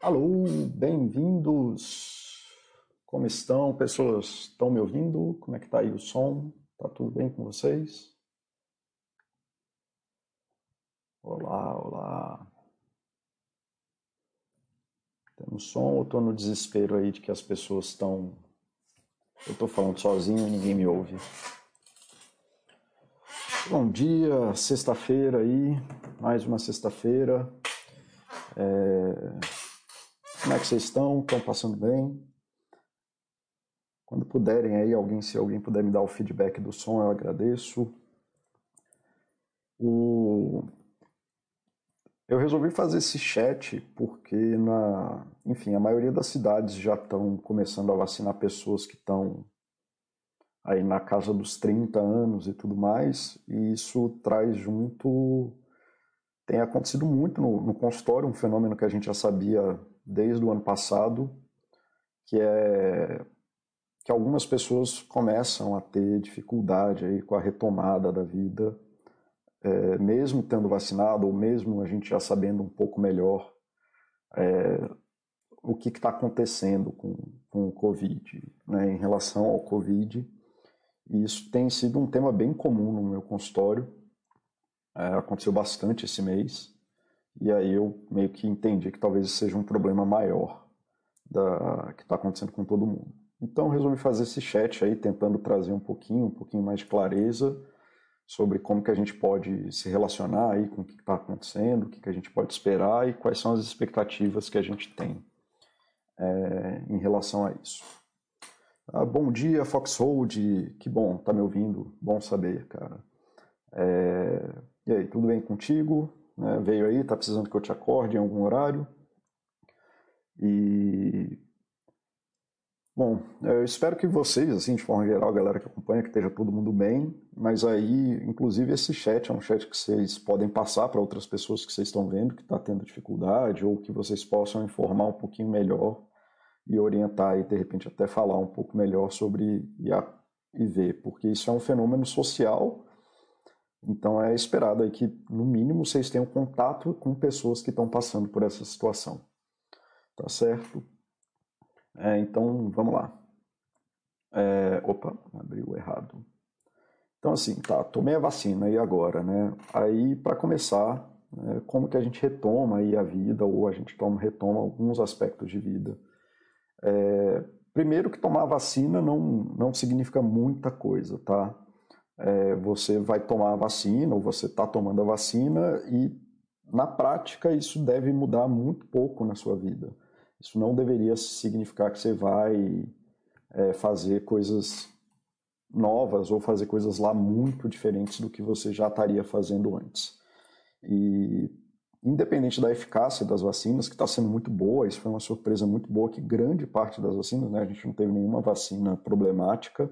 Alô, bem-vindos. Como estão, pessoas? Estão me ouvindo? Como é que tá aí o som? Tá tudo bem com vocês? Olá, olá. Temos som ou estou no desespero aí de que as pessoas estão. Eu estou falando sozinho e ninguém me ouve. Bom dia, sexta-feira aí, mais uma sexta-feira. É... Como é que vocês estão? Estão passando bem? Quando puderem aí, alguém, se alguém puder me dar o feedback do som, eu agradeço. O... Eu resolvi fazer esse chat porque, na, enfim, a maioria das cidades já estão começando a vacinar pessoas que estão aí na casa dos 30 anos e tudo mais, e isso traz junto. Tem acontecido muito no, no consultório, um fenômeno que a gente já sabia desde o ano passado, que é que algumas pessoas começam a ter dificuldade aí com a retomada da vida, é, mesmo tendo vacinado, ou mesmo a gente já sabendo um pouco melhor é, o que está acontecendo com, com o Covid, né, em relação ao Covid. E isso tem sido um tema bem comum no meu consultório, é, aconteceu bastante esse mês. E aí eu meio que entendi que talvez seja um problema maior da, que está acontecendo com todo mundo. Então resolvi fazer esse chat aí, tentando trazer um pouquinho, um pouquinho mais de clareza sobre como que a gente pode se relacionar aí com o que está acontecendo, o que, que a gente pode esperar e quais são as expectativas que a gente tem é, em relação a isso. Ah, bom dia, Foxhold, que bom, tá me ouvindo, bom saber, cara. É, e aí, tudo bem contigo? Né, veio aí, está precisando que eu te acorde em algum horário. E bom, eu espero que vocês, assim, de forma geral, a galera que acompanha, que esteja todo mundo bem. Mas aí, inclusive, esse chat é um chat que vocês podem passar para outras pessoas que vocês estão vendo que está tendo dificuldade ou que vocês possam informar um pouquinho melhor e orientar e de repente até falar um pouco melhor sobre HIV, porque isso é um fenômeno social então é esperado aí que, no mínimo, vocês tenham contato com pessoas que estão passando por essa situação. Tá certo? É, então, vamos lá. É, opa, abriu errado. Então, assim, tá, tomei a vacina e agora, né? Aí, para começar, né, como que a gente retoma aí a vida, ou a gente toma, retoma alguns aspectos de vida. É, primeiro que tomar a vacina não, não significa muita coisa, tá? É, você vai tomar a vacina ou você está tomando a vacina e na prática isso deve mudar muito pouco na sua vida. Isso não deveria significar que você vai é, fazer coisas novas ou fazer coisas lá muito diferentes do que você já estaria fazendo antes. E independente da eficácia das vacinas, que está sendo muito boa, isso foi uma surpresa muito boa, que grande parte das vacinas, né, a gente não teve nenhuma vacina problemática,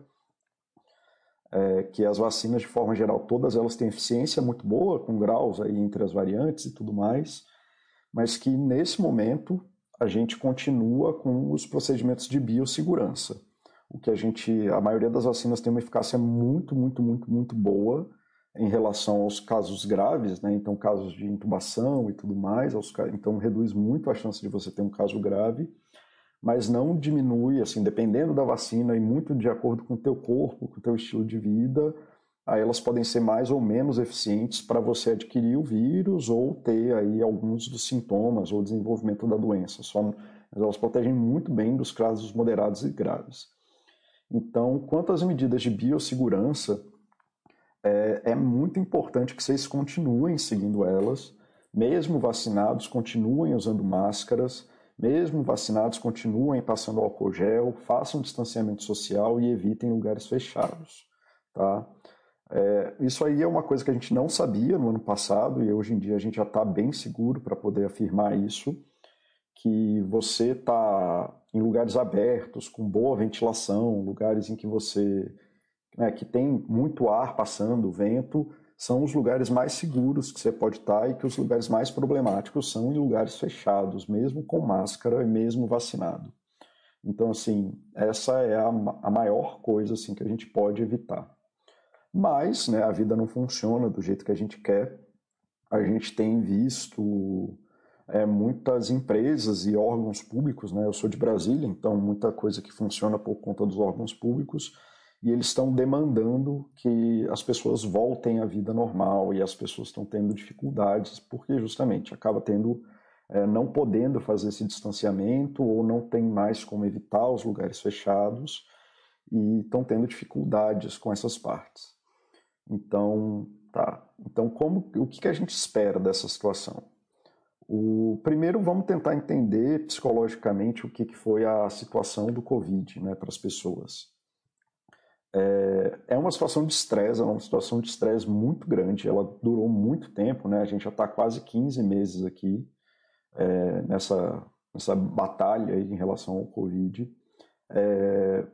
é, que as vacinas, de forma geral, todas elas têm eficiência muito boa, com graus aí entre as variantes e tudo mais, mas que nesse momento a gente continua com os procedimentos de biossegurança. O que a gente, a maioria das vacinas tem uma eficácia muito, muito, muito, muito boa em relação aos casos graves, né? Então, casos de intubação e tudo mais, então reduz muito a chance de você ter um caso grave mas não diminui, assim, dependendo da vacina e muito de acordo com o teu corpo, com o teu estilo de vida, aí elas podem ser mais ou menos eficientes para você adquirir o vírus ou ter aí alguns dos sintomas ou desenvolvimento da doença. Só, elas protegem muito bem dos casos moderados e graves. Então, quanto às medidas de biossegurança, é, é muito importante que vocês continuem seguindo elas, mesmo vacinados, continuem usando máscaras, mesmo vacinados, continuem passando álcool gel, façam distanciamento social e evitem lugares fechados. Tá? É, isso aí é uma coisa que a gente não sabia no ano passado e hoje em dia a gente já está bem seguro para poder afirmar isso, que você está em lugares abertos, com boa ventilação, lugares em que você né, que tem muito ar passando, vento, são os lugares mais seguros que você pode estar e que os lugares mais problemáticos são em lugares fechados, mesmo com máscara e mesmo vacinado. Então, assim, essa é a, a maior coisa assim, que a gente pode evitar. Mas né, a vida não funciona do jeito que a gente quer. A gente tem visto é, muitas empresas e órgãos públicos, né? Eu sou de Brasília, então muita coisa que funciona por conta dos órgãos públicos e eles estão demandando que as pessoas voltem à vida normal e as pessoas estão tendo dificuldades porque justamente acaba tendo é, não podendo fazer esse distanciamento ou não tem mais como evitar os lugares fechados e estão tendo dificuldades com essas partes. Então, tá. Então, como o que, que a gente espera dessa situação? O primeiro, vamos tentar entender psicologicamente o que, que foi a situação do Covid, né, para as pessoas. É, é uma situação de estresse, é uma situação de estresse muito grande. Ela durou muito tempo, né? A gente já está quase 15 meses aqui é, nessa, nessa batalha em relação ao Covid. É,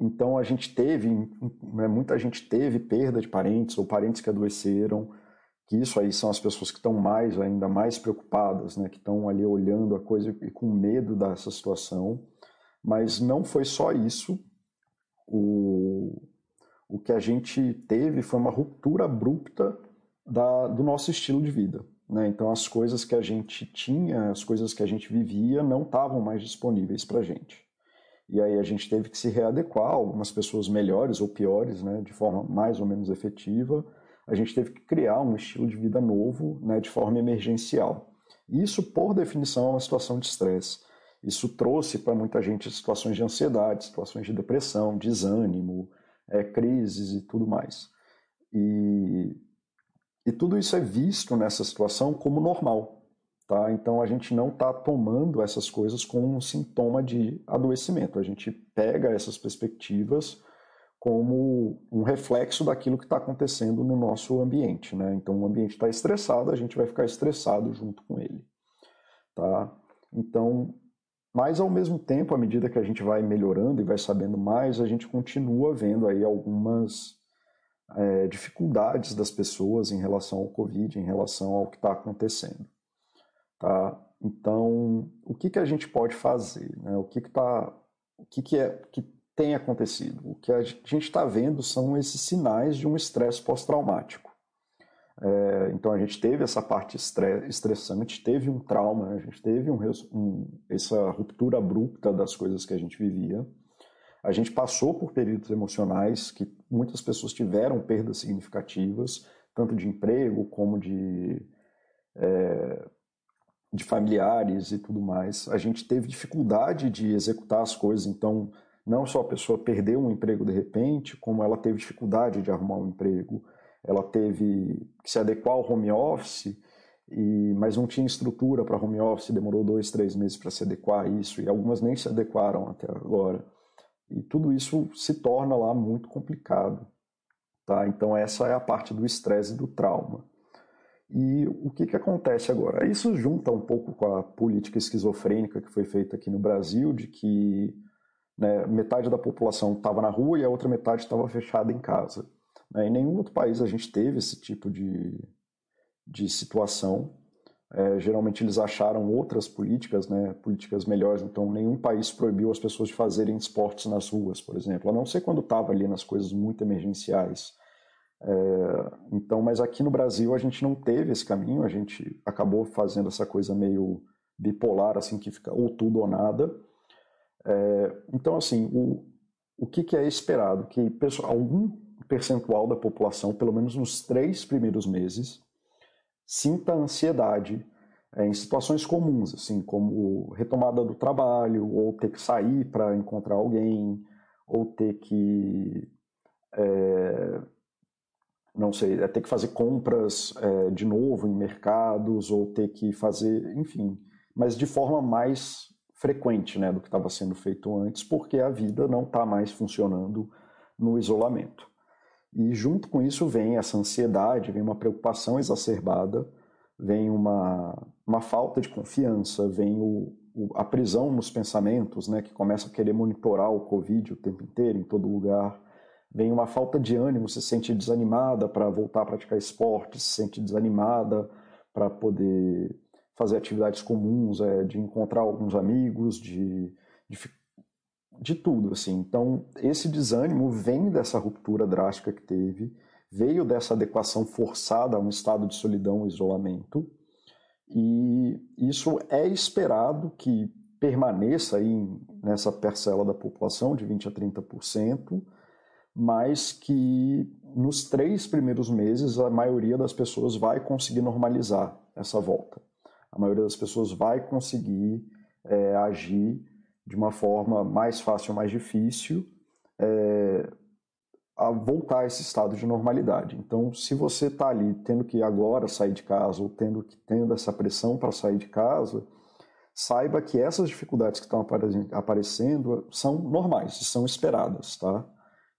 então a gente teve, né, muita gente teve perda de parentes ou parentes que adoeceram, que isso aí são as pessoas que estão mais, ainda mais preocupadas, né, que estão ali olhando a coisa e com medo dessa situação. Mas não foi só isso. O, o que a gente teve foi uma ruptura abrupta da, do nosso estilo de vida. Né? Então, as coisas que a gente tinha, as coisas que a gente vivia, não estavam mais disponíveis para a gente. E aí a gente teve que se readequar, algumas pessoas melhores ou piores, né, de forma mais ou menos efetiva. A gente teve que criar um estilo de vida novo, né, de forma emergencial. Isso, por definição, é uma situação de estresse. Isso trouxe para muita gente situações de ansiedade, situações de depressão, desânimo, é, crises e tudo mais. E e tudo isso é visto nessa situação como normal. Tá? Então a gente não está tomando essas coisas como um sintoma de adoecimento. A gente pega essas perspectivas como um reflexo daquilo que está acontecendo no nosso ambiente. Né? Então o ambiente está estressado, a gente vai ficar estressado junto com ele. Tá? Então, mas ao mesmo tempo, à medida que a gente vai melhorando e vai sabendo mais, a gente continua vendo aí algumas é, dificuldades das pessoas em relação ao Covid, em relação ao que está acontecendo. Tá? Então, o que, que a gente pode fazer? Né? O que, que, tá, o que, que, é, que tem acontecido? O que a gente está vendo são esses sinais de um estresse pós-traumático. É, então a gente teve essa parte estressante, teve um trauma, né? a gente teve um, um, essa ruptura abrupta das coisas que a gente vivia. A gente passou por períodos emocionais que muitas pessoas tiveram perdas significativas, tanto de emprego como de, é, de familiares e tudo mais. A gente teve dificuldade de executar as coisas, então não só a pessoa perdeu um emprego de repente, como ela teve dificuldade de arrumar um emprego, ela teve que se adequar ao home office, e, mas não tinha estrutura para home office, demorou dois, três meses para se adequar a isso, e algumas nem se adequaram até agora. E tudo isso se torna lá muito complicado. Tá? Então, essa é a parte do estresse e do trauma. E o que, que acontece agora? Isso junta um pouco com a política esquizofrênica que foi feita aqui no Brasil, de que né, metade da população estava na rua e a outra metade estava fechada em casa. Né? Em nenhum outro país a gente teve esse tipo de, de situação. É, geralmente eles acharam outras políticas, né, políticas melhores. Então, nenhum país proibiu as pessoas de fazerem esportes nas ruas, por exemplo, a não ser quando estava ali nas coisas muito emergenciais. É, então, mas aqui no Brasil a gente não teve esse caminho, a gente acabou fazendo essa coisa meio bipolar, assim, que fica ou tudo ou nada. É, então, assim, o, o que, que é esperado? Que algum percentual da população, pelo menos nos três primeiros meses, sinta ansiedade é, em situações comuns, assim, como retomada do trabalho, ou ter que sair para encontrar alguém, ou ter que. É, não sei, é ter que fazer compras é, de novo em mercados, ou ter que fazer, enfim, mas de forma mais frequente né, do que estava sendo feito antes, porque a vida não está mais funcionando no isolamento. E junto com isso vem essa ansiedade, vem uma preocupação exacerbada, vem uma, uma falta de confiança, vem o, o, a prisão nos pensamentos, né, que começa a querer monitorar o Covid o tempo inteiro, em todo lugar. Vem uma falta de ânimo, se sente desanimada para voltar a praticar esporte, se sente desanimada para poder fazer atividades comuns, é, de encontrar alguns amigos, de, de de tudo, assim. Então, esse desânimo vem dessa ruptura drástica que teve, veio dessa adequação forçada a um estado de solidão e isolamento, E isso é esperado que permaneça aí nessa parcela da população de 20 a 30%, mas que nos três primeiros meses a maioria das pessoas vai conseguir normalizar essa volta. A maioria das pessoas vai conseguir é, agir de uma forma mais fácil ou mais difícil é, a voltar a esse estado de normalidade. Então, se você está ali tendo que agora sair de casa ou tendo que tendo essa pressão para sair de casa, saiba que essas dificuldades que estão aparecendo são normais, são esperadas, tá?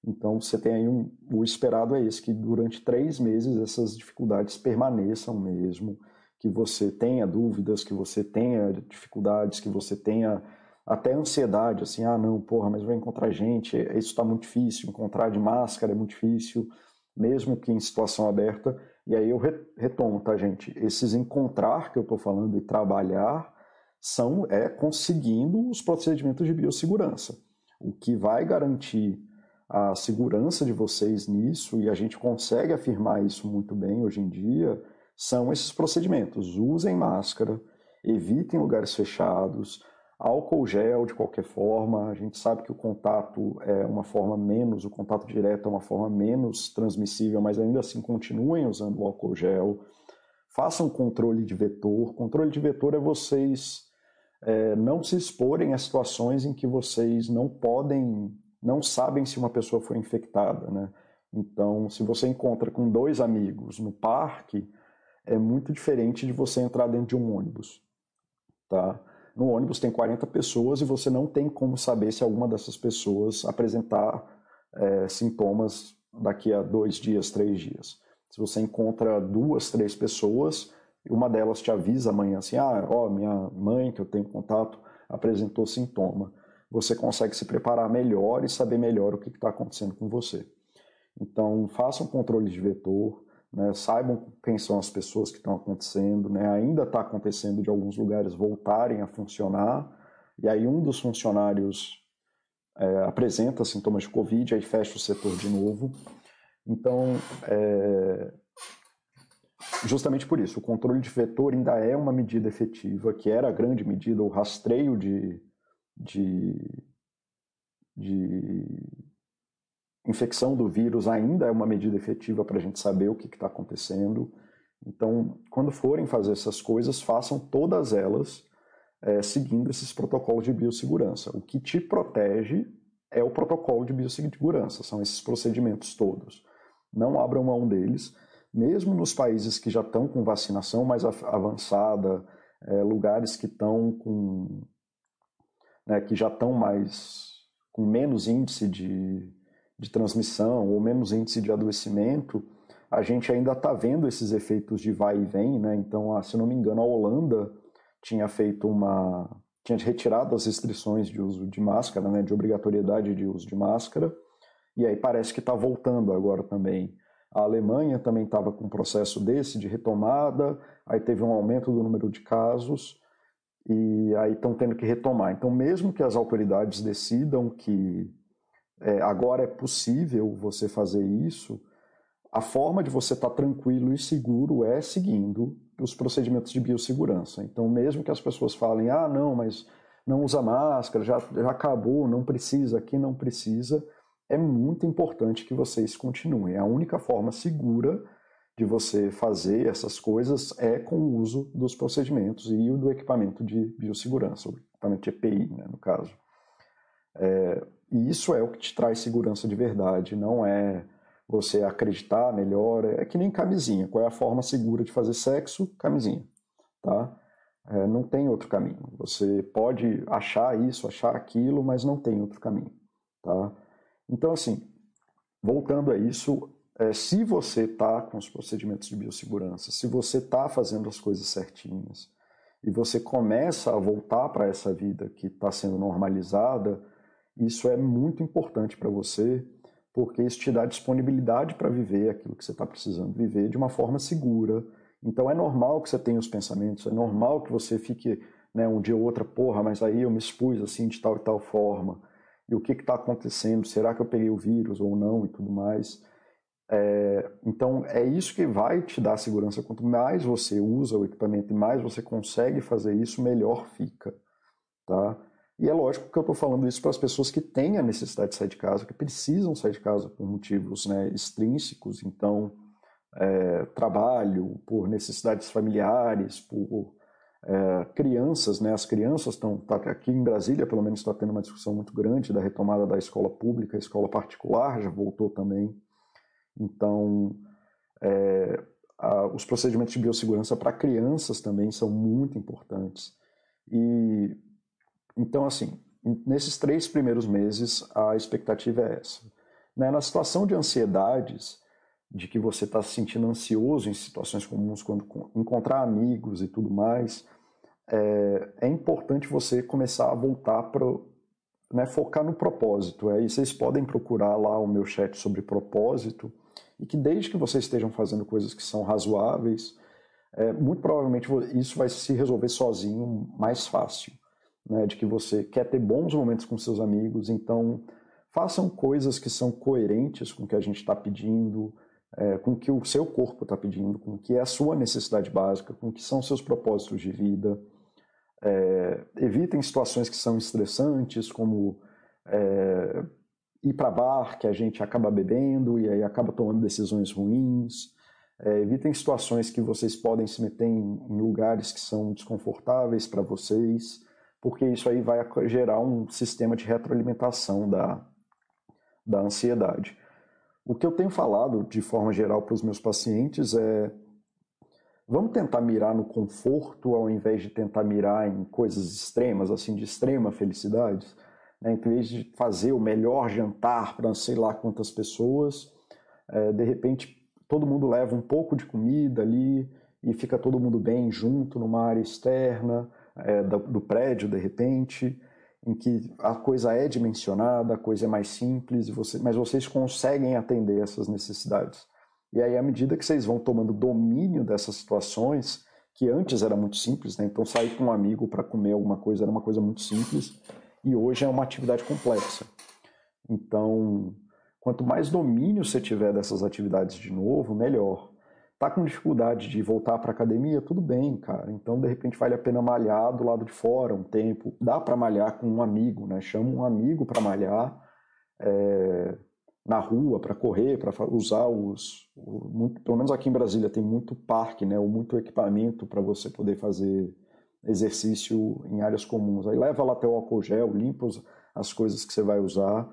Então você tem aí um, o esperado é esse que durante três meses essas dificuldades permaneçam mesmo, que você tenha dúvidas, que você tenha dificuldades, que você tenha até ansiedade, assim, ah não, porra, mas vai encontrar gente, isso está muito difícil, encontrar de máscara é muito difícil, mesmo que em situação aberta. E aí eu retomo, tá, gente? Esses encontrar que eu estou falando e trabalhar são é conseguindo os procedimentos de biossegurança. O que vai garantir a segurança de vocês nisso, e a gente consegue afirmar isso muito bem hoje em dia, são esses procedimentos. Usem máscara, evitem lugares fechados, álcool gel de qualquer forma. A gente sabe que o contato é uma forma menos, o contato direto é uma forma menos transmissível, mas ainda assim continuem usando o álcool gel. Façam controle de vetor. Controle de vetor é vocês é, não se exporem a situações em que vocês não podem, não sabem se uma pessoa foi infectada, né? Então, se você encontra com dois amigos no parque, é muito diferente de você entrar dentro de um ônibus, tá? No ônibus tem 40 pessoas e você não tem como saber se alguma dessas pessoas apresentar é, sintomas daqui a dois dias, três dias. Se você encontra duas, três pessoas, uma delas te avisa amanhã assim, ah, ó, minha mãe que eu tenho contato apresentou sintoma. Você consegue se preparar melhor e saber melhor o que está acontecendo com você. Então, façam controle de vetor, né, saibam quem são as pessoas que estão acontecendo, né, ainda está acontecendo de alguns lugares voltarem a funcionar, e aí um dos funcionários é, apresenta sintomas de Covid, aí fecha o setor de novo. Então, é, justamente por isso, o controle de vetor ainda é uma medida efetiva, que era a grande medida, o rastreio de, de, de infecção do vírus ainda é uma medida efetiva para a gente saber o que está acontecendo. Então, quando forem fazer essas coisas, façam todas elas é, seguindo esses protocolos de biossegurança. O que te protege é o protocolo de biossegurança, são esses procedimentos todos. Não abram mão deles mesmo nos países que já estão com vacinação mais avançada, é, lugares que estão com né, que já estão mais com menos índice de, de transmissão ou menos índice de adoecimento, a gente ainda está vendo esses efeitos de vai e vem, né? Então, se não me engano, a Holanda tinha feito uma tinha retirado as restrições de uso de máscara, né, de obrigatoriedade de uso de máscara, e aí parece que está voltando agora também. A Alemanha também estava com um processo desse de retomada, aí teve um aumento do número de casos e aí estão tendo que retomar. Então, mesmo que as autoridades decidam que é, agora é possível você fazer isso, a forma de você estar tá tranquilo e seguro é seguindo os procedimentos de biossegurança. Então, mesmo que as pessoas falem, ah, não, mas não usa máscara, já, já acabou, não precisa, aqui não precisa, é muito importante que vocês continuem. A única forma segura de você fazer essas coisas é com o uso dos procedimentos e do equipamento de biossegurança, o equipamento de EPI, né, no caso. É, e isso é o que te traz segurança de verdade, não é você acreditar melhor, é que nem camisinha. Qual é a forma segura de fazer sexo? Camisinha, tá? É, não tem outro caminho. Você pode achar isso, achar aquilo, mas não tem outro caminho, tá? Então, assim, voltando a isso, é, se você está com os procedimentos de biossegurança, se você está fazendo as coisas certinhas e você começa a voltar para essa vida que está sendo normalizada, isso é muito importante para você, porque isso te dá disponibilidade para viver aquilo que você está precisando viver de uma forma segura. Então é normal que você tenha os pensamentos, é normal que você fique né, um dia ou outra, porra, mas aí eu me expus assim de tal e tal forma e o que está acontecendo, será que eu peguei o vírus ou não e tudo mais. É, então, é isso que vai te dar segurança. Quanto mais você usa o equipamento e mais você consegue fazer isso, melhor fica. Tá? E é lógico que eu estou falando isso para as pessoas que têm a necessidade de sair de casa, que precisam sair de casa por motivos né, extrínsecos, então, é, trabalho, por necessidades familiares, por é, crianças, né? As crianças estão tá, aqui em Brasília, pelo menos está tendo uma discussão muito grande da retomada da escola pública, a escola particular já voltou também. Então, é, a, os procedimentos de biossegurança para crianças também são muito importantes. E então, assim, nesses três primeiros meses, a expectativa é essa. Né? Na situação de ansiedades, de que você está se sentindo ansioso em situações comuns, quando encontrar amigos e tudo mais, é, é importante você começar a voltar para né, focar no propósito. Aí vocês podem procurar lá o meu chat sobre propósito e que desde que vocês estejam fazendo coisas que são razoáveis, é, muito provavelmente isso vai se resolver sozinho mais fácil. Né, de que você quer ter bons momentos com seus amigos, então façam coisas que são coerentes com o que a gente está pedindo, é, com o que o seu corpo está pedindo, com o que é a sua necessidade básica, com o que são seus propósitos de vida. É, evitem situações que são estressantes, como é, ir para bar, que a gente acaba bebendo e aí acaba tomando decisões ruins. É, evitem situações que vocês podem se meter em, em lugares que são desconfortáveis para vocês, porque isso aí vai gerar um sistema de retroalimentação da, da ansiedade. O que eu tenho falado de forma geral para os meus pacientes é vamos tentar mirar no conforto ao invés de tentar mirar em coisas extremas, assim, de extrema felicidade. Né? Em vez de fazer o melhor jantar para sei lá quantas pessoas, é, de repente todo mundo leva um pouco de comida ali e fica todo mundo bem junto numa área externa é, do, do prédio, de repente em que a coisa é dimensionada, a coisa é mais simples, você, mas vocês conseguem atender essas necessidades. E aí, à medida que vocês vão tomando domínio dessas situações, que antes era muito simples, né? então sair com um amigo para comer alguma coisa era uma coisa muito simples, e hoje é uma atividade complexa. Então, quanto mais domínio você tiver dessas atividades de novo, melhor. Tá com dificuldade de voltar para academia? Tudo bem, cara. Então, de repente, vale a pena malhar do lado de fora um tempo. Dá para malhar com um amigo, né? Chama um amigo para malhar é, na rua, para correr, para usar os. Muito, pelo menos aqui em Brasília tem muito parque, né? Ou muito equipamento para você poder fazer exercício em áreas comuns. Aí leva lá até o álcool gel, limpa as coisas que você vai usar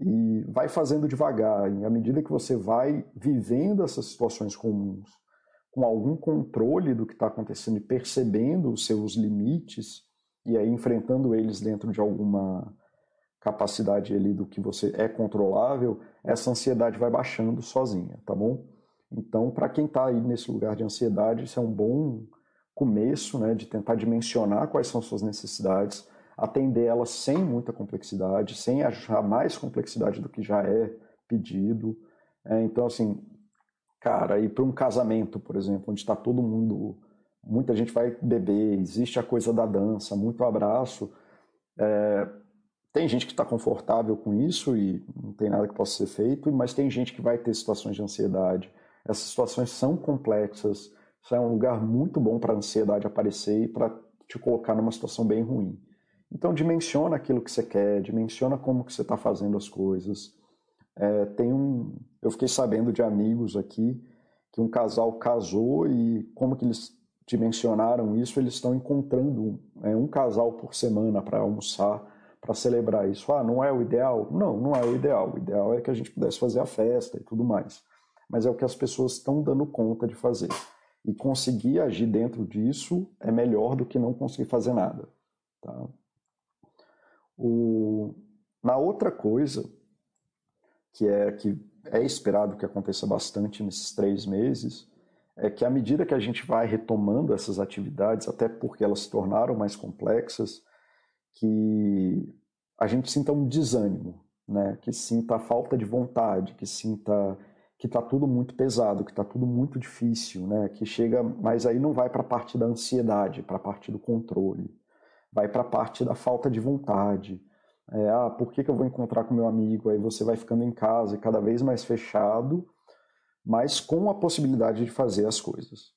e vai fazendo devagar. E à medida que você vai vivendo essas situações comuns, com algum controle do que está acontecendo e percebendo os seus limites, e aí enfrentando eles dentro de alguma capacidade ali do que você é controlável, essa ansiedade vai baixando sozinha, tá bom? Então, para quem está aí nesse lugar de ansiedade, isso é um bom começo, né, de tentar dimensionar quais são suas necessidades, atender elas sem muita complexidade, sem achar mais complexidade do que já é pedido. É, então, assim, cara, ir para um casamento, por exemplo, onde está todo mundo, muita gente vai beber, existe a coisa da dança, muito abraço. É, tem gente que está confortável com isso e não tem nada que possa ser feito, mas tem gente que vai ter situações de ansiedade. Essas situações são complexas, isso é um lugar muito bom para a ansiedade aparecer e para te colocar numa situação bem ruim. Então dimensiona aquilo que você quer, dimensiona como que você está fazendo as coisas. É, tem um, eu fiquei sabendo de amigos aqui que um casal casou e como que eles dimensionaram isso, eles estão encontrando é, um casal por semana para almoçar, para celebrar isso. Ah, não é o ideal? Não, não é o ideal. O ideal é que a gente pudesse fazer a festa e tudo mais. Mas é o que as pessoas estão dando conta de fazer. E conseguir agir dentro disso é melhor do que não conseguir fazer nada. Tá? O, na outra coisa, que é que é esperado que aconteça bastante nesses três meses, é que à medida que a gente vai retomando essas atividades, até porque elas se tornaram mais complexas, que a gente sinta um desânimo, né? que sinta a falta de vontade, que sinta que está tudo muito pesado, que está tudo muito difícil, né? que chega, mas aí não vai para a parte da ansiedade, para a parte do controle vai para a parte da falta de vontade. É, ah, por que, que eu vou encontrar com meu amigo? Aí você vai ficando em casa e cada vez mais fechado, mas com a possibilidade de fazer as coisas.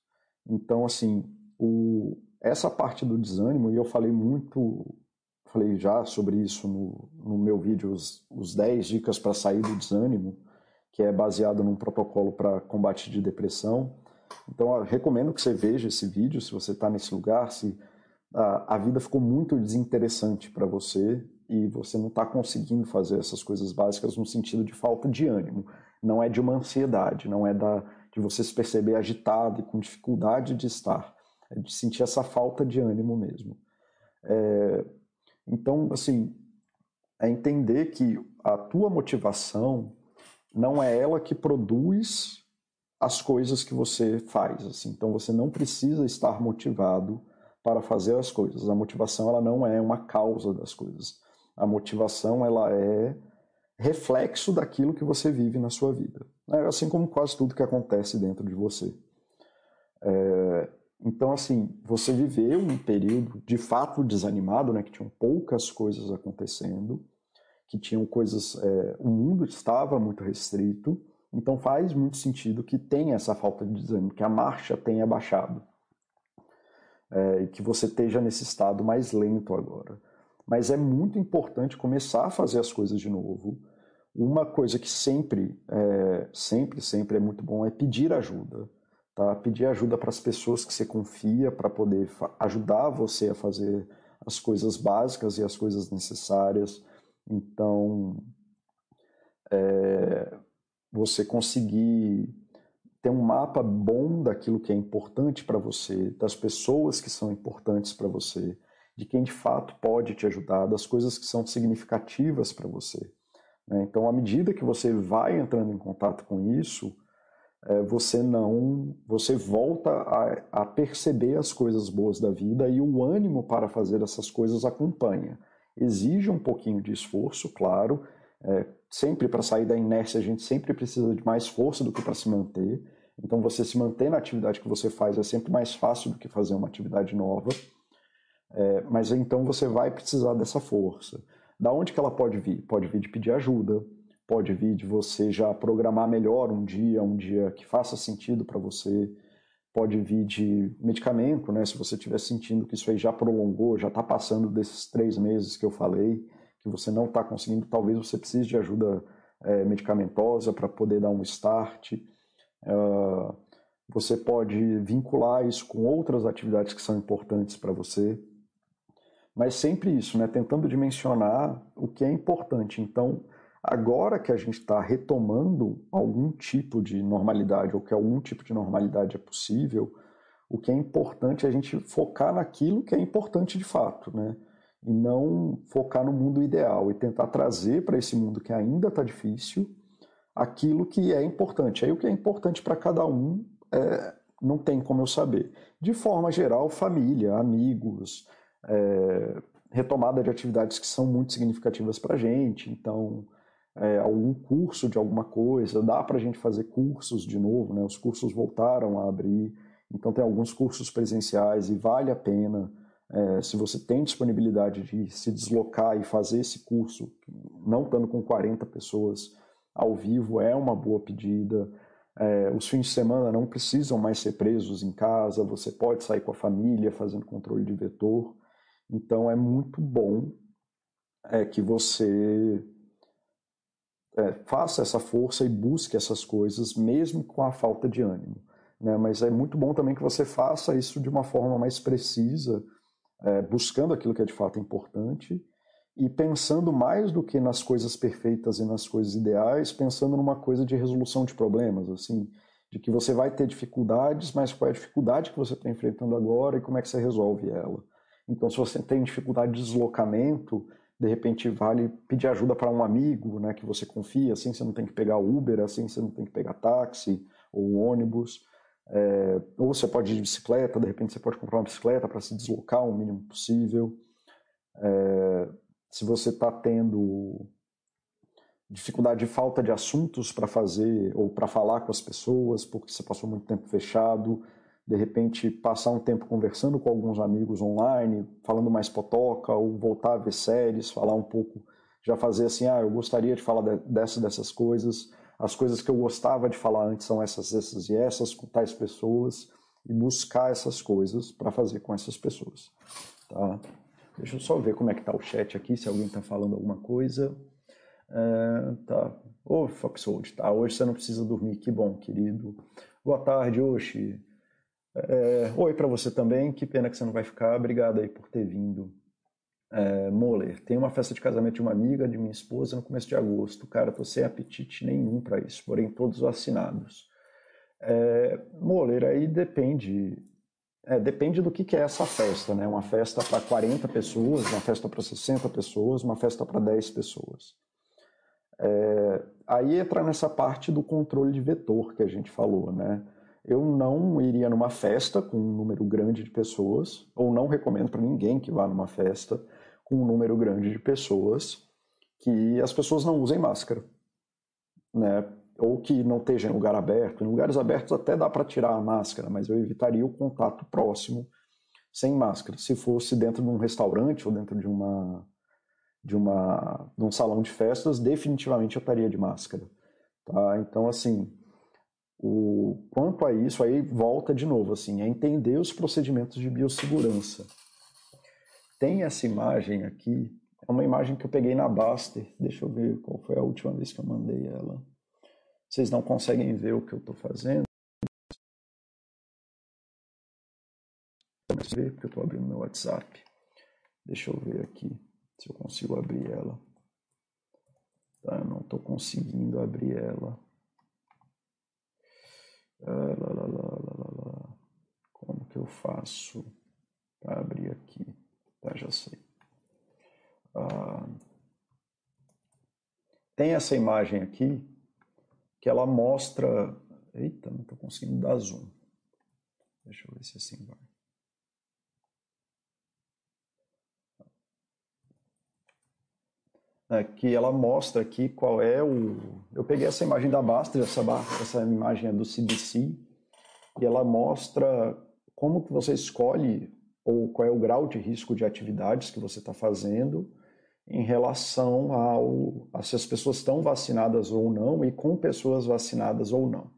Então, assim, o, essa parte do desânimo, e eu falei muito, falei já sobre isso no, no meu vídeo, os, os 10 dicas para sair do desânimo, que é baseado num protocolo para combate de depressão. Então, recomendo que você veja esse vídeo se você está nesse lugar, se a, a vida ficou muito desinteressante para você e você não está conseguindo fazer essas coisas básicas no sentido de falta de ânimo. Não é de uma ansiedade, não é da, de você se perceber agitado e com dificuldade de estar. É de sentir essa falta de ânimo mesmo. É, então, assim, é entender que a tua motivação não é ela que produz as coisas que você faz. Assim. Então, você não precisa estar motivado para fazer as coisas. A motivação ela não é uma causa das coisas. A motivação ela é reflexo daquilo que você vive na sua vida. É assim como quase tudo que acontece dentro de você. É, então, assim, você viveu um período de fato desanimado, né, que tinham poucas coisas acontecendo, que tinham coisas. É, o mundo estava muito restrito, então faz muito sentido que tenha essa falta de desânimo, que a marcha tenha baixado. É, e que você esteja nesse estado mais lento agora. Mas é muito importante começar a fazer as coisas de novo. Uma coisa que sempre, é, sempre, sempre é muito bom é pedir ajuda Tá? Pedir ajuda para as pessoas que você confia para poder ajudar você a fazer as coisas básicas e as coisas necessárias. Então, é, você conseguir ter um mapa bom daquilo que é importante para você, das pessoas que são importantes para você, de quem de fato pode te ajudar, das coisas que são significativas para você. Né? Então, à medida que você vai entrando em contato com isso, é, você não, você volta a, a, perceber as coisas boas da vida e o ânimo para fazer essas coisas acompanha. Exige um pouquinho de esforço, claro. É, sempre para sair da inércia a gente sempre precisa de mais força do que para se manter. Então você se manter na atividade que você faz é sempre mais fácil do que fazer uma atividade nova. É, mas então você vai precisar dessa força. Da onde que ela pode vir? Pode vir de pedir ajuda, pode vir de você já programar melhor um dia, um dia que faça sentido para você, pode vir de medicamento, né? Se você estiver sentindo que isso aí já prolongou, já está passando desses três meses que eu falei, que você não está conseguindo, talvez você precise de ajuda é, medicamentosa para poder dar um start. Uh, você pode vincular isso com outras atividades que são importantes para você, mas sempre isso, né? Tentando dimensionar o que é importante. Então, Agora que a gente está retomando algum tipo de normalidade, ou que algum tipo de normalidade é possível, o que é importante é a gente focar naquilo que é importante de fato, né? E não focar no mundo ideal e tentar trazer para esse mundo que ainda está difícil aquilo que é importante. Aí o que é importante para cada um é, não tem como eu saber. De forma geral, família, amigos, é, retomada de atividades que são muito significativas para a gente. Então, é, algum curso de alguma coisa, dá para a gente fazer cursos de novo, né? os cursos voltaram a abrir, então tem alguns cursos presenciais e vale a pena, é, se você tem disponibilidade de se deslocar e fazer esse curso, não estando com 40 pessoas ao vivo, é uma boa pedida. É, os fins de semana não precisam mais ser presos em casa, você pode sair com a família fazendo controle de vetor. Então é muito bom é, que você é, faça essa força e busque essas coisas, mesmo com a falta de ânimo. Né? Mas é muito bom também que você faça isso de uma forma mais precisa, é, buscando aquilo que é de fato importante e pensando mais do que nas coisas perfeitas e nas coisas ideais, pensando numa coisa de resolução de problemas, assim, de que você vai ter dificuldades, mas qual é a dificuldade que você está enfrentando agora e como é que você resolve ela. Então, se você tem dificuldade de deslocamento, de repente vale pedir ajuda para um amigo, né, que você confia, assim você não tem que pegar Uber, assim você não tem que pegar táxi ou ônibus, é, ou você pode ir de bicicleta, de repente você pode comprar uma bicicleta para se deslocar o mínimo possível. É, se você está tendo dificuldade de falta de assuntos para fazer ou para falar com as pessoas, porque você passou muito tempo fechado, de repente passar um tempo conversando com alguns amigos online, falando mais potoca, ou voltar a ver séries, falar um pouco, já fazer assim, ah, eu gostaria de falar dessas dessas coisas. As coisas que eu gostava de falar antes são essas, essas e essas, com tais pessoas, e buscar essas coisas para fazer com essas pessoas. Tá? Deixa eu só ver como é que tá o chat aqui, se alguém está falando alguma coisa. É, tá. Ô, Foxhold, tá. Hoje você não precisa dormir, que bom, querido. Boa tarde, Oxi. É, oi para você também, que pena que você não vai ficar. Obrigado aí por ter vindo. É, Moller, tem uma festa de casamento de uma amiga de minha esposa no começo de agosto. Cara, tô sem apetite nenhum para isso, porém todos vacinados. É, Moller, aí depende. É, depende do que, que é essa festa, né? Uma festa para 40 pessoas, uma festa para 60 pessoas, uma festa para 10 pessoas. É, aí entra nessa parte do controle de vetor que a gente falou, né? Eu não iria numa festa com um número grande de pessoas, ou não recomendo para ninguém que vá numa festa um número grande de pessoas, que as pessoas não usem máscara, né? Ou que não esteja em lugar aberto. Em lugares abertos até dá para tirar a máscara, mas eu evitaria o contato próximo sem máscara. Se fosse dentro de um restaurante ou dentro de uma de uma de um salão de festas, definitivamente eu estaria de máscara, tá? Então assim, o quanto a isso aí volta de novo assim, é entender os procedimentos de biossegurança tem essa imagem aqui, é uma imagem que eu peguei na Baster. Deixa eu ver qual foi a última vez que eu mandei ela. Vocês não conseguem ver o que eu estou fazendo? ver porque eu estou abrindo meu WhatsApp. Deixa eu ver aqui se eu consigo abrir ela. Tá, eu não estou conseguindo abrir ela. Ah, lá, lá, lá, Como que eu faço para abrir aqui? Tá, já sei. Ah, tem essa imagem aqui que ela mostra. Eita, não estou conseguindo dar zoom. Deixa eu ver se assim vai. É, que ela mostra aqui qual é o. Eu peguei essa imagem da Bastra, essa, essa imagem é do CDC, e ela mostra como que você escolhe ou qual é o grau de risco de atividades que você está fazendo em relação ao a se as pessoas estão vacinadas ou não e com pessoas vacinadas ou não,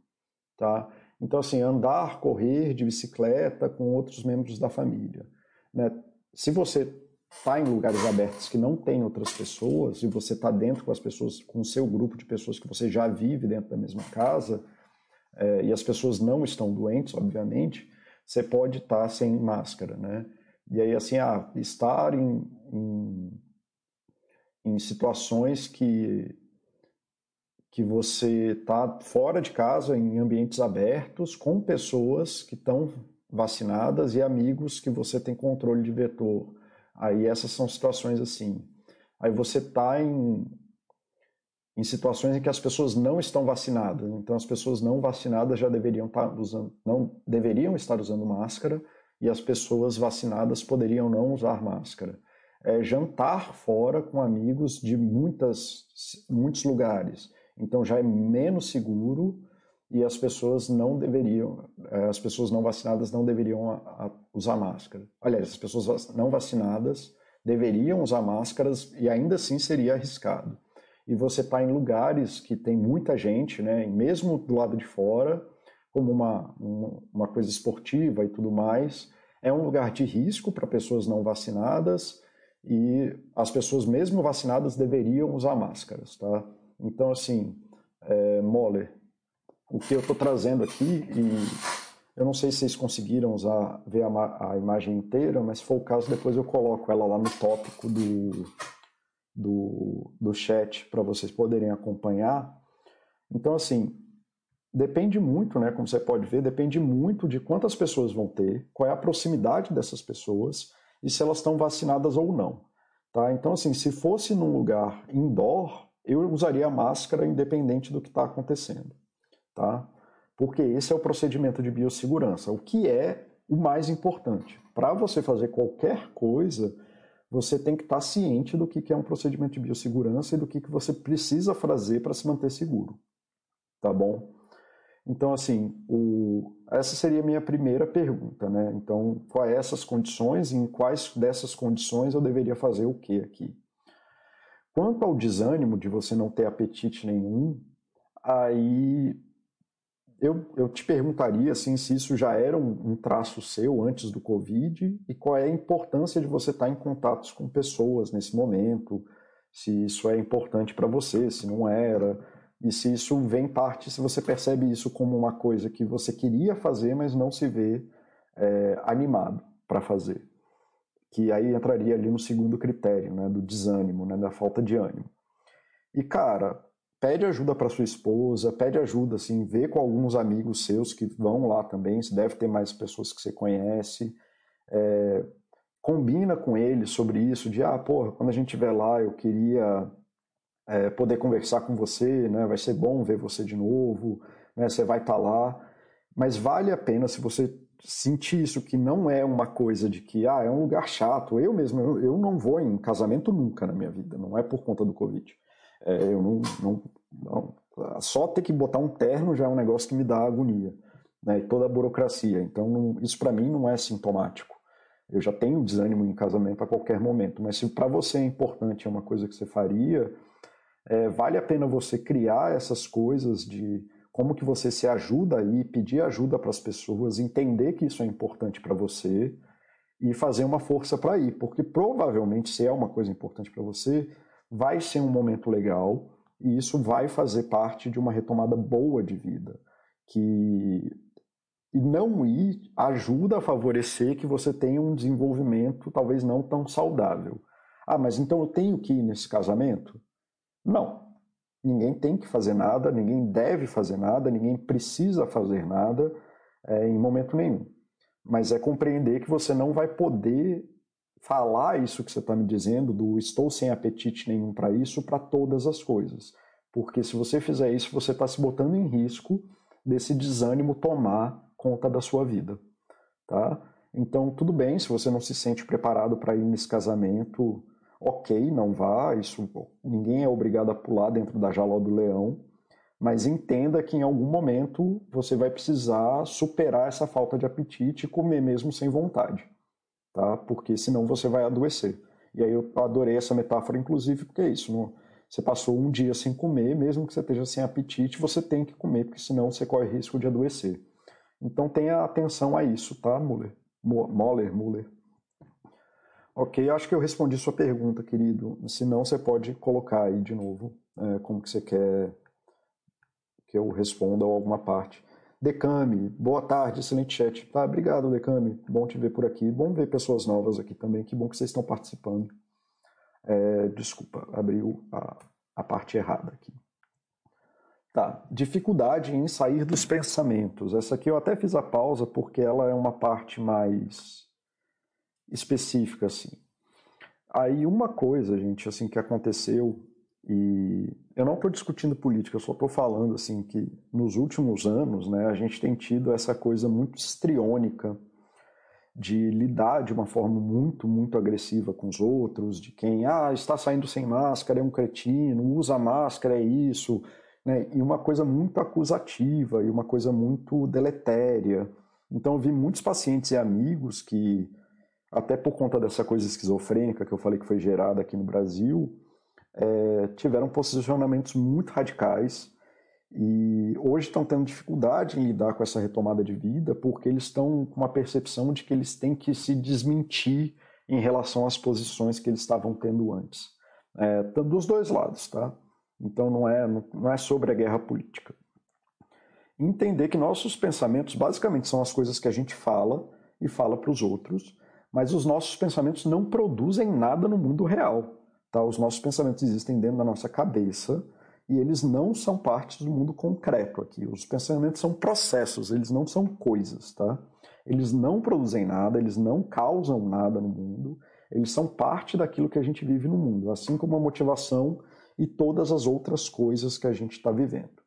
tá? Então assim, andar, correr de bicicleta com outros membros da família, né? Se você está em lugares abertos que não tem outras pessoas e você está dentro com as pessoas, com o seu grupo de pessoas que você já vive dentro da mesma casa é, e as pessoas não estão doentes, obviamente, você pode estar sem máscara, né? E aí, assim, ah, estar em, em, em situações que, que você está fora de casa, em ambientes abertos, com pessoas que estão vacinadas e amigos que você tem controle de vetor. Aí essas são situações assim. Aí você está em, em situações em que as pessoas não estão vacinadas. Então, as pessoas não vacinadas já deveriam estar usando, não deveriam estar usando máscara e as pessoas vacinadas poderiam não usar máscara. É, jantar fora com amigos de muitas, muitos lugares. Então, já é menos seguro e as pessoas não deveriam, é, as pessoas não vacinadas não deveriam usar máscara. Aliás, as pessoas não vacinadas deveriam usar máscaras e ainda assim seria arriscado e você está em lugares que tem muita gente, né, mesmo do lado de fora, como uma, uma coisa esportiva e tudo mais, é um lugar de risco para pessoas não vacinadas e as pessoas mesmo vacinadas deveriam usar máscaras, tá? Então, assim, é, Moller, o que eu estou trazendo aqui, e eu não sei se vocês conseguiram usar, ver a, a imagem inteira, mas se for o caso, depois eu coloco ela lá no tópico do, do, do chat para vocês poderem acompanhar. Então, assim, depende muito, né? Como você pode ver, depende muito de quantas pessoas vão ter, qual é a proximidade dessas pessoas e se elas estão vacinadas ou não. Tá? Então, assim, se fosse num lugar indoor, eu usaria máscara independente do que está acontecendo. Tá? Porque esse é o procedimento de biossegurança, o que é o mais importante. Para você fazer qualquer coisa, você tem que estar ciente do que é um procedimento de biossegurança e do que você precisa fazer para se manter seguro. Tá bom? Então, assim, o... essa seria a minha primeira pergunta, né? Então, quais essas condições e em quais dessas condições eu deveria fazer o que aqui? Quanto ao desânimo de você não ter apetite nenhum, aí eu, eu te perguntaria assim, se isso já era um, um, traço seu antes do Covid e qual é a importância de você estar em contatos com pessoas nesse momento, se isso é importante para você, se não era, e se isso vem parte, se você percebe isso como uma coisa que você queria fazer, mas não se vê é, animado para fazer. Que aí entraria ali no segundo critério, né, do desânimo, né, da falta de ânimo. E cara, pede ajuda para sua esposa, pede ajuda, assim, vê com alguns amigos seus que vão lá também, se deve ter mais pessoas que você conhece, é, combina com eles sobre isso, de, ah, porra, quando a gente estiver lá, eu queria é, poder conversar com você, né, vai ser bom ver você de novo, né, você vai estar tá lá, mas vale a pena se você sentir isso, que não é uma coisa de que, ah, é um lugar chato, eu mesmo, eu, eu não vou em casamento nunca na minha vida, não é por conta do Covid, é, eu não, não, não, Só ter que botar um terno já é um negócio que me dá agonia. Né? E toda a burocracia. Então, não, isso para mim não é sintomático. Eu já tenho desânimo em casamento a qualquer momento. Mas se para você é importante, é uma coisa que você faria, é, vale a pena você criar essas coisas de como que você se ajuda aí, pedir ajuda para as pessoas, entender que isso é importante para você e fazer uma força para ir, porque provavelmente se é uma coisa importante para você, vai ser um momento legal e isso vai fazer parte de uma retomada boa de vida. Que e não ir ajuda a favorecer que você tenha um desenvolvimento talvez não tão saudável. Ah, mas então eu tenho que ir nesse casamento? Não. Ninguém tem que fazer nada, ninguém deve fazer nada, ninguém precisa fazer nada é, em momento nenhum. Mas é compreender que você não vai poder falar isso que você está me dizendo, do estou sem apetite nenhum para isso, para todas as coisas. Porque se você fizer isso, você está se botando em risco desse desânimo tomar conta da sua vida. Tá? Então, tudo bem, se você não se sente preparado para ir nesse casamento, ok, não vá, isso ninguém é obrigado a pular dentro da jaula do leão, mas entenda que em algum momento você vai precisar superar essa falta de apetite e comer mesmo sem vontade tá? Porque senão você vai adoecer. E aí eu adorei essa metáfora, inclusive, porque é isso. Você passou um dia sem comer, mesmo que você esteja sem apetite, você tem que comer, porque senão você corre risco de adoecer. Então tenha atenção a isso, tá, Muller? Moller, Muller. Ok, acho que eu respondi sua pergunta, querido. Se não, você pode colocar aí de novo é, como que você quer que eu responda ou alguma parte. Decame, boa tarde, excelente chat. Tá, obrigado, Decame. Bom te ver por aqui. Bom ver pessoas novas aqui também. Que bom que vocês estão participando. É, desculpa, abriu a, a parte errada aqui. Tá, dificuldade em sair dos pensamentos. Essa aqui eu até fiz a pausa porque ela é uma parte mais específica, assim. Aí uma coisa, gente, assim, que aconteceu e eu não estou discutindo política, eu só estou falando assim que nos últimos anos, né, a gente tem tido essa coisa muito estriônica de lidar de uma forma muito, muito agressiva com os outros, de quem ah, está saindo sem máscara é um cretino, usa máscara é isso, né, e uma coisa muito acusativa e uma coisa muito deletéria. Então eu vi muitos pacientes e amigos que até por conta dessa coisa esquizofrênica que eu falei que foi gerada aqui no Brasil, é, tiveram posicionamentos muito radicais e hoje estão tendo dificuldade em lidar com essa retomada de vida porque eles estão com uma percepção de que eles têm que se desmentir em relação às posições que eles estavam tendo antes. É, dos dois lados, tá? Então não é, não é sobre a guerra política. Entender que nossos pensamentos basicamente são as coisas que a gente fala e fala para os outros, mas os nossos pensamentos não produzem nada no mundo real. Tá? Os nossos pensamentos existem dentro da nossa cabeça e eles não são parte do mundo concreto aqui. Os pensamentos são processos, eles não são coisas. Tá? Eles não produzem nada, eles não causam nada no mundo, eles são parte daquilo que a gente vive no mundo, assim como a motivação e todas as outras coisas que a gente está vivendo.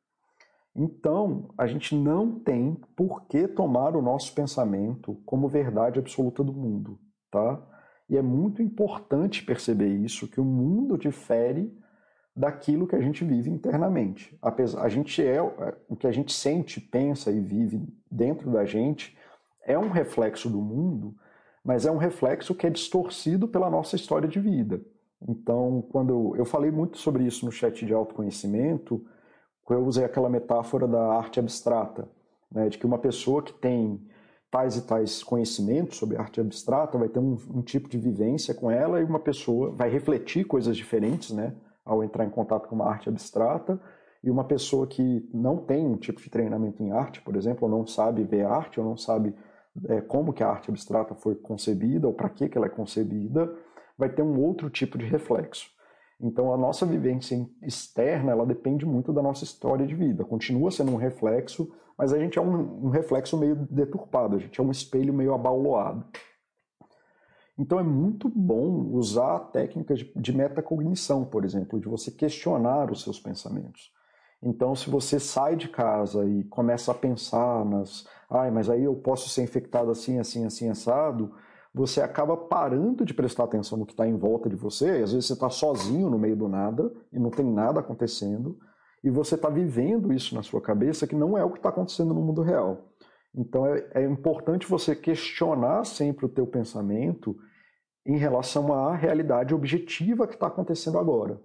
Então, a gente não tem por que tomar o nosso pensamento como verdade absoluta do mundo, tá? E é muito importante perceber isso, que o mundo difere daquilo que a gente vive internamente. Apesar, a gente é, o que a gente sente, pensa e vive dentro da gente é um reflexo do mundo, mas é um reflexo que é distorcido pela nossa história de vida. Então, quando eu, eu falei muito sobre isso no chat de autoconhecimento, Eu usei aquela metáfora da arte abstrata, né, de que uma pessoa que tem tais e tais conhecimentos sobre arte abstrata vai ter um, um tipo de vivência com ela e uma pessoa vai refletir coisas diferentes, né, ao entrar em contato com uma arte abstrata e uma pessoa que não tem um tipo de treinamento em arte, por exemplo, ou não sabe ver arte, ou não sabe é, como que a arte abstrata foi concebida ou para que, que ela é concebida, vai ter um outro tipo de reflexo. Então a nossa vivência externa ela depende muito da nossa história de vida. Continua sendo um reflexo, mas a gente é um, um reflexo meio deturpado, a gente é um espelho meio abauloado. Então é muito bom usar técnicas de metacognição, por exemplo, de você questionar os seus pensamentos. Então, se você sai de casa e começa a pensar nas, ai, mas aí eu posso ser infectado assim, assim, assim, assado, você acaba parando de prestar atenção no que está em volta de você. Às vezes você está sozinho no meio do nada e não tem nada acontecendo, e você está vivendo isso na sua cabeça que não é o que está acontecendo no mundo real. Então é, é importante você questionar sempre o teu pensamento em relação à realidade objetiva que está acontecendo agora.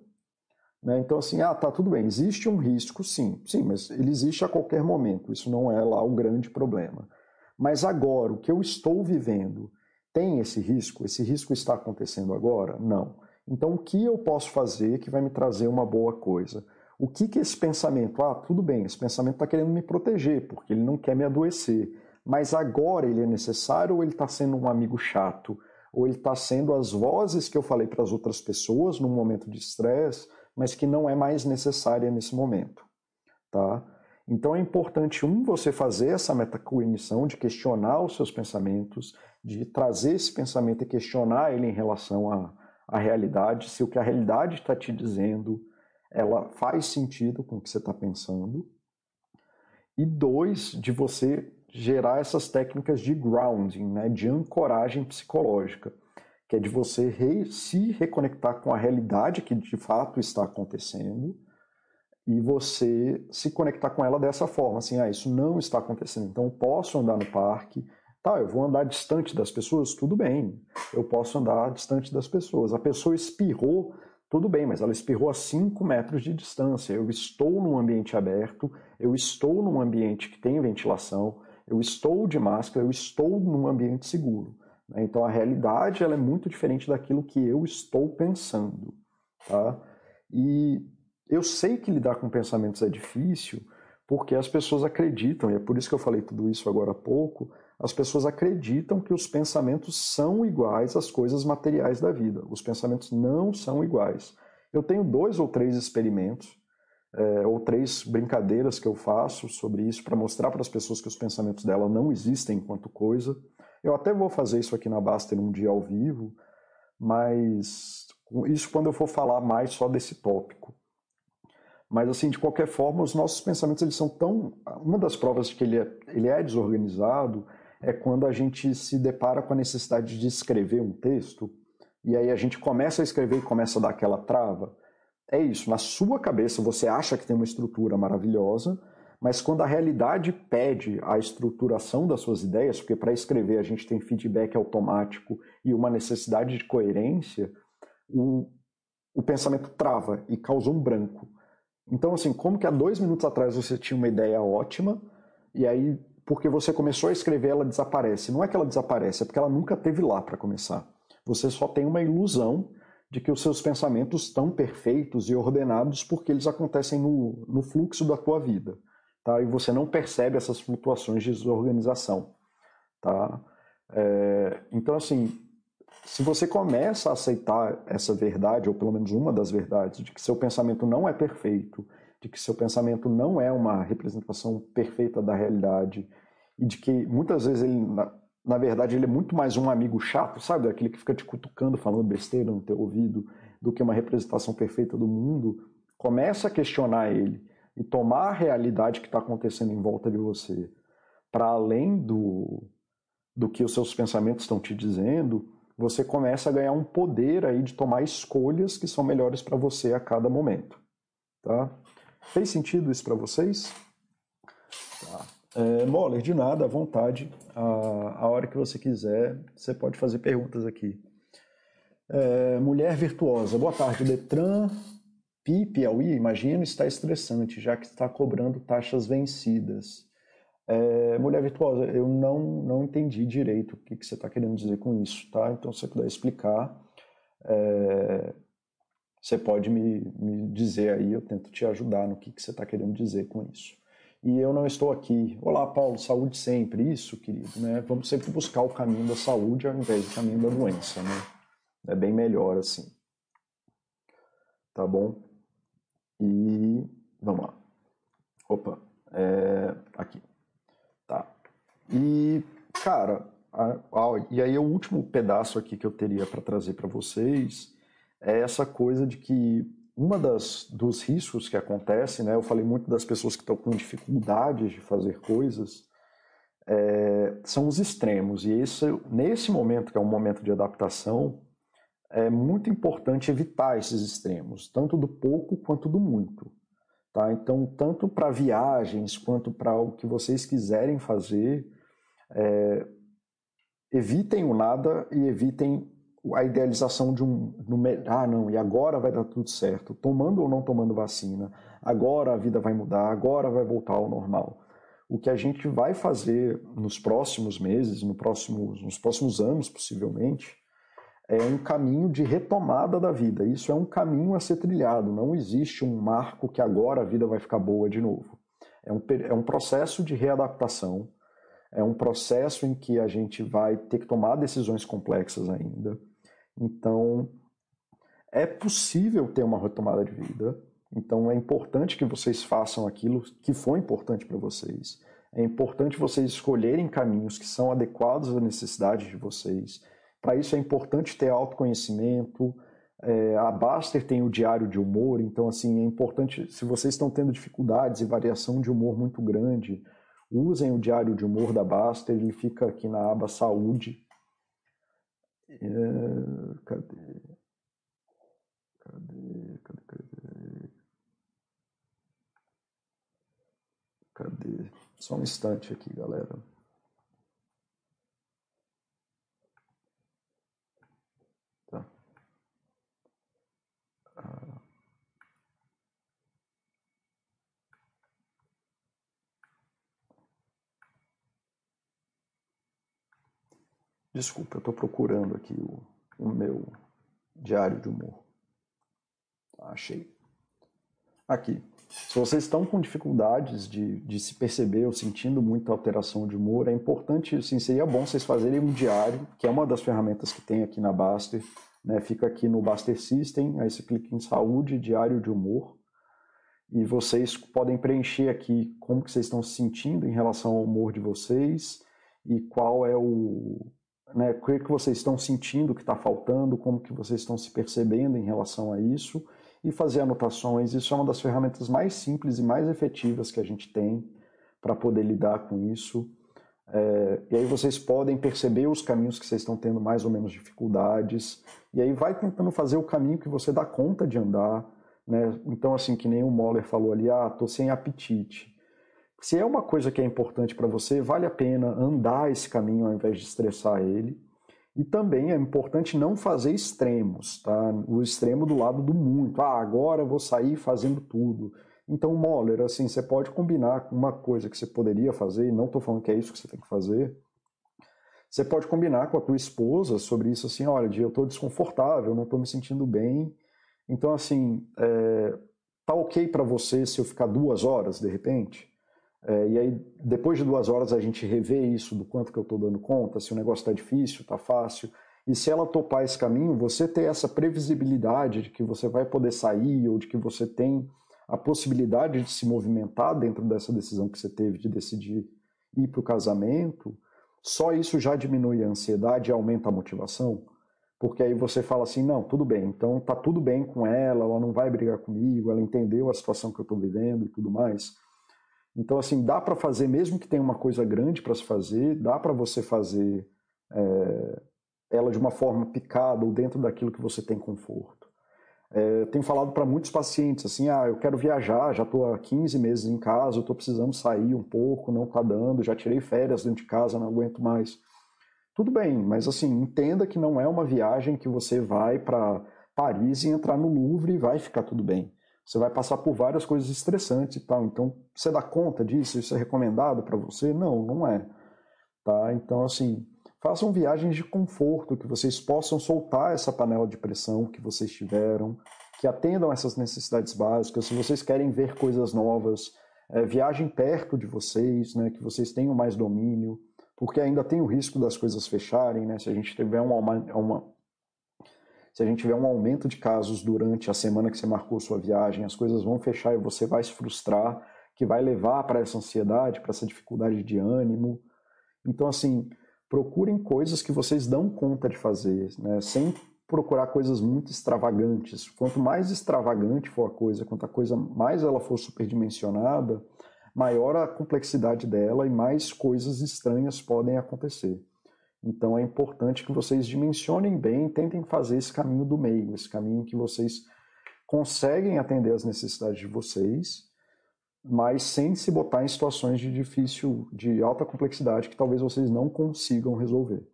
Né? Então, assim, ah, tá, tudo bem, existe um risco, sim, sim, mas ele existe a qualquer momento, isso não é lá o grande problema. Mas agora, o que eu estou vivendo tem esse risco? Esse risco está acontecendo agora? Não. Então, o que eu posso fazer que vai me trazer uma boa coisa? O que que esse pensamento? Ah, tudo bem, esse pensamento está querendo me proteger, porque ele não quer me adoecer. Mas agora ele é necessário ou ele está sendo um amigo chato? Ou ele está sendo as vozes que eu falei para as outras pessoas num momento de estresse? mas que não é mais necessária nesse momento, tá? Então é importante, um, você fazer essa metacognição de questionar os seus pensamentos, de trazer esse pensamento e questionar ele em relação à, à realidade, se o que a realidade está te dizendo, ela faz sentido com o que você está pensando. E dois, de você gerar essas técnicas de grounding, né, de ancoragem psicológica que é de você re, se reconectar com a realidade que de fato está acontecendo e você se conectar com ela dessa forma, assim, ah, isso não está acontecendo, então eu posso andar no parque, tá, eu vou andar distante das pessoas, tudo bem, eu posso andar distante das pessoas. A pessoa espirrou, tudo bem, mas ela espirrou a 5 metros de distância. Eu estou num ambiente aberto, eu estou num ambiente que tem ventilação, eu estou de máscara, eu estou num ambiente seguro. Né? Então a realidade ela é muito diferente daquilo que eu estou pensando. Tá? E eu sei que lidar com pensamentos é difícil porque as pessoas acreditam, e é por isso que eu falei tudo isso agora há pouco, as pessoas acreditam que os pensamentos são iguais às coisas materiais da vida. Os pensamentos não são iguais. Eu tenho dois ou três experimentos, é, ou três brincadeiras que eu faço sobre isso para mostrar para as pessoas que os pensamentos dela não existem enquanto coisa. Eu até vou fazer isso aqui na Baster um dia ao vivo, mas isso quando eu for falar mais só desse tópico. Mas assim, de qualquer forma, os nossos pensamentos eles são tão. Uma das provas de que ele é, ele é desorganizado é quando a gente se depara com a necessidade de escrever um texto e aí a gente começa a escrever e começa a dar aquela trava. É isso, na sua cabeça você acha que tem uma estrutura maravilhosa, mas quando a realidade pede a estruturação das suas ideias, porque para escrever a gente tem feedback automático e uma necessidade de coerência, o, o pensamento trava e causa um branco. Então, assim, como que há dois minutos atrás você tinha uma ideia ótima, e aí, porque você começou a escrever, ela desaparece. Não é que ela desaparece, é porque ela nunca teve lá para começar. Você só tem uma ilusão de que os seus pensamentos estão perfeitos e ordenados porque eles acontecem no, no fluxo da tua vida tá? e você não percebe essas flutuações de desorganização. Tá? É, então, assim, se você começa a aceitar essa verdade, ou pelo menos uma das verdades, de que seu pensamento não é perfeito, de que seu pensamento não é uma representação perfeita da realidade, e de que muitas vezes ele, na, na verdade, ele é muito mais um amigo chato, sabe? Aquele que fica te cutucando, falando besteira no teu ouvido, do que uma representação perfeita do mundo, começa a questionar ele e tomar a realidade que está acontecendo em volta de você para além do, do que os seus pensamentos estão te dizendo, você começa a ganhar um poder aí de tomar escolhas que são melhores para você a cada momento. Tá? Fez sentido isso para vocês? Tá. É, Moller, de nada, à vontade. A, a hora que você quiser, você pode fazer perguntas aqui. É, mulher virtuosa. Boa tarde, Detran PIPAUI, imagino, está estressante, já que está cobrando taxas vencidas. É, mulher virtuosa, eu não, não entendi direito o que, que você está querendo dizer com isso, tá? Então, se você puder explicar, é, você pode me, me dizer aí, eu tento te ajudar no que, que você está querendo dizer com isso. E eu não estou aqui. Olá, Paulo, saúde sempre. Isso, querido, né? Vamos sempre buscar o caminho da saúde ao invés do caminho da doença, né? É bem melhor assim. Tá bom? E vamos lá. Opa, é, aqui. Tá. E, cara, a, e aí o último pedaço aqui que eu teria para trazer para vocês é essa coisa de que uma das dos riscos que acontece, né? Eu falei muito das pessoas que estão com dificuldades de fazer coisas, é, são os extremos. E esse, nesse momento, que é um momento de adaptação, é muito importante evitar esses extremos, tanto do pouco quanto do muito. Tá? Então, tanto para viagens quanto para o que vocês quiserem fazer, é, evitem o nada e evitem a idealização de um. No, ah, não, e agora vai dar tudo certo, tomando ou não tomando vacina, agora a vida vai mudar, agora vai voltar ao normal. O que a gente vai fazer nos próximos meses, no próximo, nos próximos anos, possivelmente, é um caminho de retomada da vida. Isso é um caminho a ser trilhado. Não existe um marco que agora a vida vai ficar boa de novo. É um, é um processo de readaptação. É um processo em que a gente vai ter que tomar decisões complexas ainda. Então, é possível ter uma retomada de vida. Então, é importante que vocês façam aquilo que foi importante para vocês. É importante vocês escolherem caminhos que são adequados às necessidades de vocês para isso é importante ter autoconhecimento. É, a Baster tem o diário de humor, então assim é importante. Se vocês estão tendo dificuldades e variação de humor muito grande, usem o diário de humor da Baster. Ele fica aqui na aba Saúde. É, cadê? Cadê? Cadê? Cadê? Cadê? Só um instante aqui, galera. Desculpa, eu estou procurando aqui o, o, meu diário de humor. Achei. Aqui. Se vocês estão com dificuldades de, de se perceber ou sentindo muita alteração de humor, é importante, assim, seria bom vocês fazerem um diário, que é uma das ferramentas que tem aqui na Baster. Né? Fica aqui no Baster System, aí você clica em Saúde, Diário de Humor, e vocês podem preencher aqui como que vocês estão se sentindo em relação ao humor de vocês e qual é o, né, o que, que vocês estão sentindo que está faltando, como que vocês estão se percebendo em relação a isso e fazer anotações. Isso é uma das ferramentas mais simples e mais efetivas que a gente tem para poder lidar com isso. É, e aí vocês podem perceber os caminhos que vocês estão tendo mais ou menos dificuldades. E aí vai tentando fazer o caminho que você dá conta de andar. Né? Então, assim, que nem o Moller falou ali, ah, tô sem apetite. Se é uma coisa que é importante para você, vale a pena andar esse caminho ao invés de estressar ele. E também é importante não fazer extremos, tá? O extremo do lado do muito. Ah, agora eu vou sair fazendo tudo. Então, Moller, assim, você pode combinar com uma coisa que você poderia fazer, e não estou falando que é isso que você tem que fazer. Você pode combinar com a tua esposa sobre isso, assim, olha, eu estou desconfortável, não estou me sentindo bem. Então, assim, é, tá ok para você se eu ficar duas horas, de repente? É, e aí, depois de duas horas, a gente revê isso do quanto que eu estou dando conta, se o negócio está difícil, está fácil. E se ela topar esse caminho, você ter essa previsibilidade de que você vai poder sair ou de que você tem a possibilidade de se movimentar dentro dessa decisão que você teve de decidir ir para o casamento, só isso já diminui a ansiedade e aumenta a motivação. Porque aí você fala assim, não, tudo bem, então tá tudo bem com ela, ela não vai brigar comigo, ela entendeu a situação que eu estou vivendo e tudo mais. Então, assim, dá para fazer, mesmo que tenha uma coisa grande para se fazer, dá para você fazer é, ela de uma forma picada ou dentro daquilo que você tem conforto. É, tenho falado para muitos pacientes assim, ah, eu quero viajar, já estou há 15 meses em casa, estou precisando sair um pouco, não está dando, já tirei férias dentro de casa, não aguento mais. Tudo bem, mas assim, entenda que não é uma viagem que você vai para Paris e entrar no Louvre e vai ficar tudo bem. Você vai passar por várias coisas estressantes e tal. Então, você dá conta disso? Isso é recomendado para você? Não, não é. Tá? Então, assim, façam viagens de conforto, que vocês possam soltar essa panela de pressão que vocês tiveram, que atendam essas necessidades básicas. Se vocês querem ver coisas novas, é, viagem perto de vocês, né, que vocês tenham mais domínio, porque ainda tem o risco das coisas fecharem, né? Se a gente tiver uma, uma se a gente tiver um aumento de casos durante a semana que você marcou sua viagem, as coisas vão fechar e você vai se frustrar, que vai levar para essa ansiedade, para essa dificuldade de ânimo. Então, assim, procurem coisas que vocês dão conta de fazer, né? sem procurar coisas muito extravagantes. Quanto mais extravagante for a coisa, quanto a coisa mais ela for superdimensionada, maior a complexidade dela e mais coisas estranhas podem acontecer. Então é importante que vocês dimensionem bem, tentem fazer esse caminho do meio, esse caminho que vocês conseguem atender as necessidades de vocês, mas sem se botar em situações de difícil, de alta complexidade que talvez vocês não consigam resolver.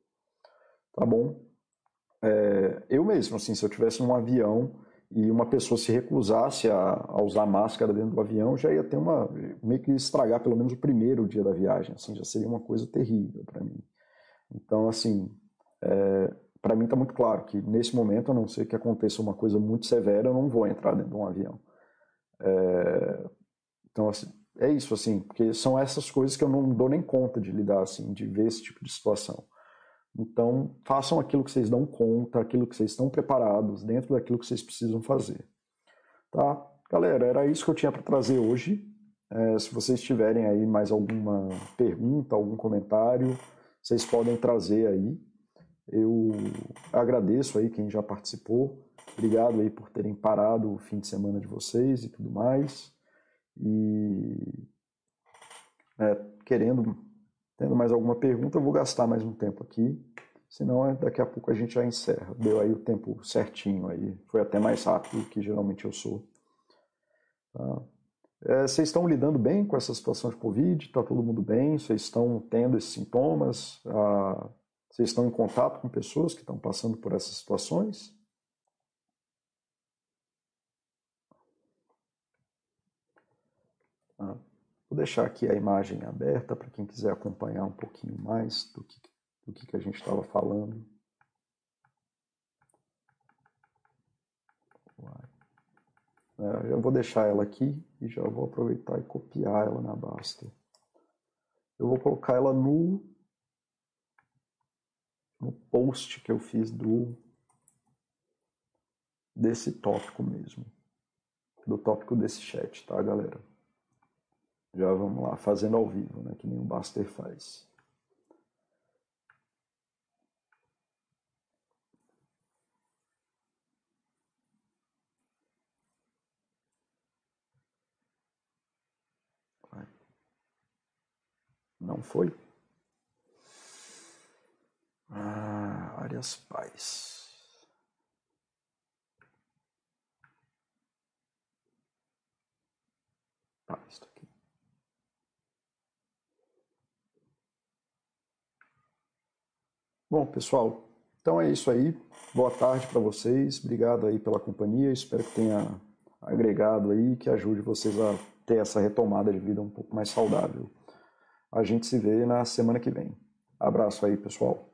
Tá bom? É, eu mesmo, assim, se eu tivesse num avião e uma pessoa se recusasse a, a, usar máscara dentro do avião, já ia ter uma meio que estragar pelo menos o primeiro dia da viagem, assim, já seria uma coisa terrível para mim. Então, assim, é, para mim está muito claro que nesse momento, a não ser que aconteça uma coisa muito severa, eu não vou entrar dentro de um avião. É, então, assim, é isso, assim, porque são essas coisas que eu não dou nem conta de lidar, assim, de ver esse tipo de situação. Então, façam aquilo que vocês dão conta, aquilo que vocês estão preparados, dentro daquilo que vocês precisam fazer. Tá? Galera, era isso que eu tinha para trazer hoje. É, se vocês tiverem aí mais alguma pergunta, algum comentário, vocês podem trazer aí. Eu agradeço aí quem já participou. Obrigado aí por terem parado o fim de semana de vocês e tudo mais. E é, querendo, tendo mais alguma pergunta, eu vou gastar mais um tempo aqui. Senão é, daqui a pouco a gente já encerra. Deu aí o tempo certinho aí. Foi até mais rápido que geralmente eu sou. Tá? É, vocês estão lidando bem com essa situação de Covid? Está todo mundo bem? Vocês estão tendo esses sintomas? Ah, vocês estão em contato com pessoas que estão passando por essas situações? Ah, vou deixar aqui a imagem aberta para quem quiser acompanhar um pouquinho mais do que, do que, que a gente estava falando. É, eu vou deixar ela aqui e já vou aproveitar e copiar ela na Basta. Eu vou colocar ela no, no post que eu fiz do desse tópico mesmo. Do tópico desse chat, tá, galera? Já vamos lá, fazendo ao vivo, né? Que nem o Baster faz. Não foi? Ah, Arias Paz. Tá, isso aqui. Bom, pessoal, então é isso aí. Boa tarde para vocês. Obrigado aí pela companhia. Espero que tenha agregado aí, que ajude vocês a ter essa retomada de vida um pouco mais saudável. A gente se vê na semana que vem. Abraço aí, pessoal.